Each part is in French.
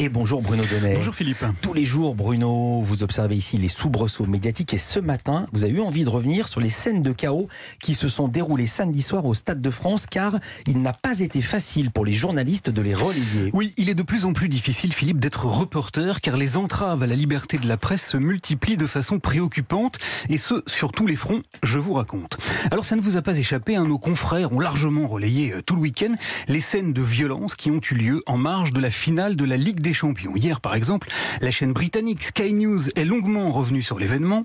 Et bonjour Bruno Donnet. Bonjour Philippe. Tous les jours, Bruno, vous observez ici les soubresauts médiatiques et ce matin, vous avez eu envie de revenir sur les scènes de chaos qui se sont déroulées samedi soir au Stade de France car il n'a pas été facile pour les journalistes de les relayer. Oui, il est de plus en plus difficile, Philippe, d'être reporter car les entraves à la liberté de la presse se multiplient de façon préoccupante et ce, sur tous les fronts, je vous raconte. Alors ça ne vous a pas échappé, hein, nos confrères ont largement relayé euh, tout le week-end les scènes de violence qui ont eu lieu en marge de la finale de la Ligue des Champions. Hier, par exemple, la chaîne britannique Sky News est longuement revenue sur l'événement.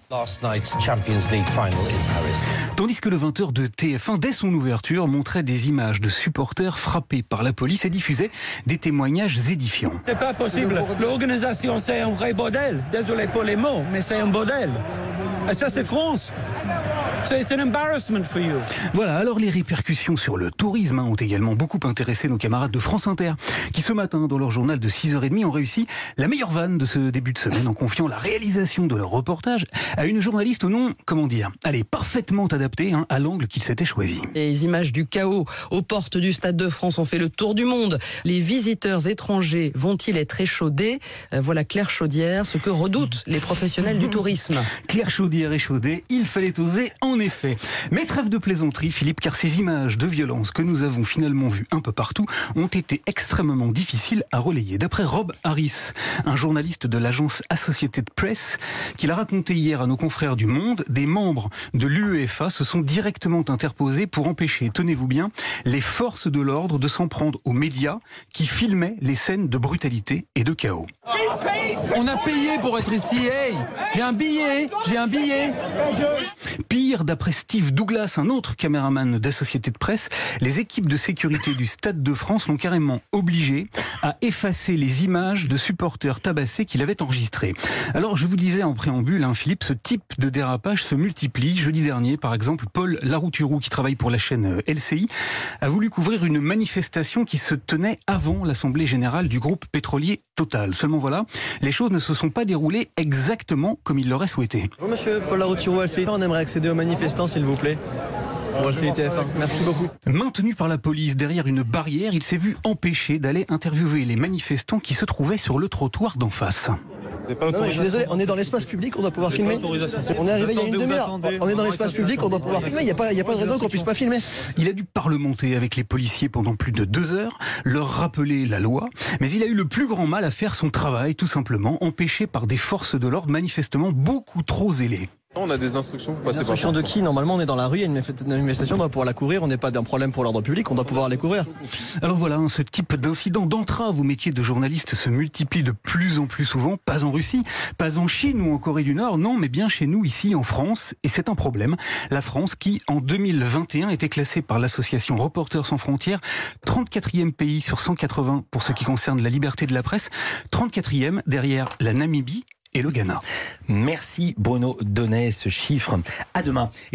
Tandis que le 20h de TF1, dès son ouverture, montrait des images de supporters frappés par la police et diffusait des témoignages édifiants. C'est pas possible. L'organisation, c'est un vrai bordel. Désolé pour les mots, mais c'est un bordel. Et ça, c'est France. C'est un embarrassment for you. Voilà, alors les répercussions sur le tourisme hein, ont également beaucoup intéressé nos camarades de France Inter, qui ce matin, dans leur journal de 6h30, ont réussi la meilleure vanne de ce début de semaine en confiant la réalisation de leur reportage à une journaliste au nom, comment dire, allez, parfaitement adaptée hein, à l'angle qu'ils s'étaient choisi. Les images du chaos aux portes du Stade de France ont fait le tour du monde. Les visiteurs étrangers vont-ils être échaudés? Euh, Voilà Claire Chaudière, ce que redoutent les professionnels du tourisme. Claire Chaudière échaudée, il fallait oser en effet. Mais trêve de plaisanterie, Philippe, car ces images de violence que nous avons finalement vues un peu partout ont été extrêmement difficiles à relayer. D'après Rob Harris, un journaliste de l'agence Associated Press, qu'il a raconté hier à nos confrères du Monde, des membres de l'UEFA se sont directement interposés pour empêcher, tenez-vous bien, les forces de l'ordre de s'en prendre aux médias qui filmaient les scènes de brutalité et de chaos. On a payé pour être ici, hey J'ai un billet, j'ai un billet Pire, d'après Steve Douglas, un autre caméraman d'Associated Press, les équipes de sécurité du Stade de France l'ont carrément obligé à effacer les images de supporters tabassés qu'il avait enregistrées. Alors, je vous disais en préambule, hein, Philippe, ce type de dérapage se multiplie. Jeudi dernier, par exemple, Paul Larouturou, qui travaille pour la chaîne euh, LCI, a voulu couvrir une manifestation qui se tenait avant l'Assemblée Générale du groupe pétrolier Total. Voilà, les choses ne se sont pas déroulées exactement comme il l'aurait souhaité. Bonjour monsieur Paul. On aimerait accéder aux manifestants s'il vous plaît. Pour LCI TF1. Merci beaucoup. Maintenu par la police derrière une barrière, il s'est vu empêché d'aller interviewer les manifestants qui se trouvaient sur le trottoir d'en face. Non, mais je suis désolé, on est dans l'espace public, on doit pouvoir filmer. On est arrivé il y a une demi-heure. On est dans l'espace public, on doit pouvoir filmer. Il n'y a, pas- il y a pas de raison qu'on puisse pas filmer. Il a dû parlementer avec les policiers pendant plus de deux heures, leur rappeler la loi, mais il a eu le plus grand mal à faire son travail, tout simplement, empêché par des forces de l'ordre manifestement beaucoup trop zélées. On a des instructions pour passer par Instruction de qui Normalement, on est dans la rue, il y a une manif- une manifestation, on doit pouvoir la courir. On n'est pas d'un problème pour l'ordre public, on doit pouvoir les courir. Alors voilà, hein, ce type d'incident d'entrave au métier de journaliste se multiplie de plus en plus souvent, pas en Russie, pas en Chine ou en Corée du Nord, non, mais bien chez nous, ici en France, et c'est un problème. La France qui, en 2021, était classée par l'association Reporters sans frontières, 34e pays sur 180 pour ce qui concerne la liberté de la presse, 34e derrière la Namibie et le Ghana. Merci Bruno Donnet, ce chiffre. À demain. Et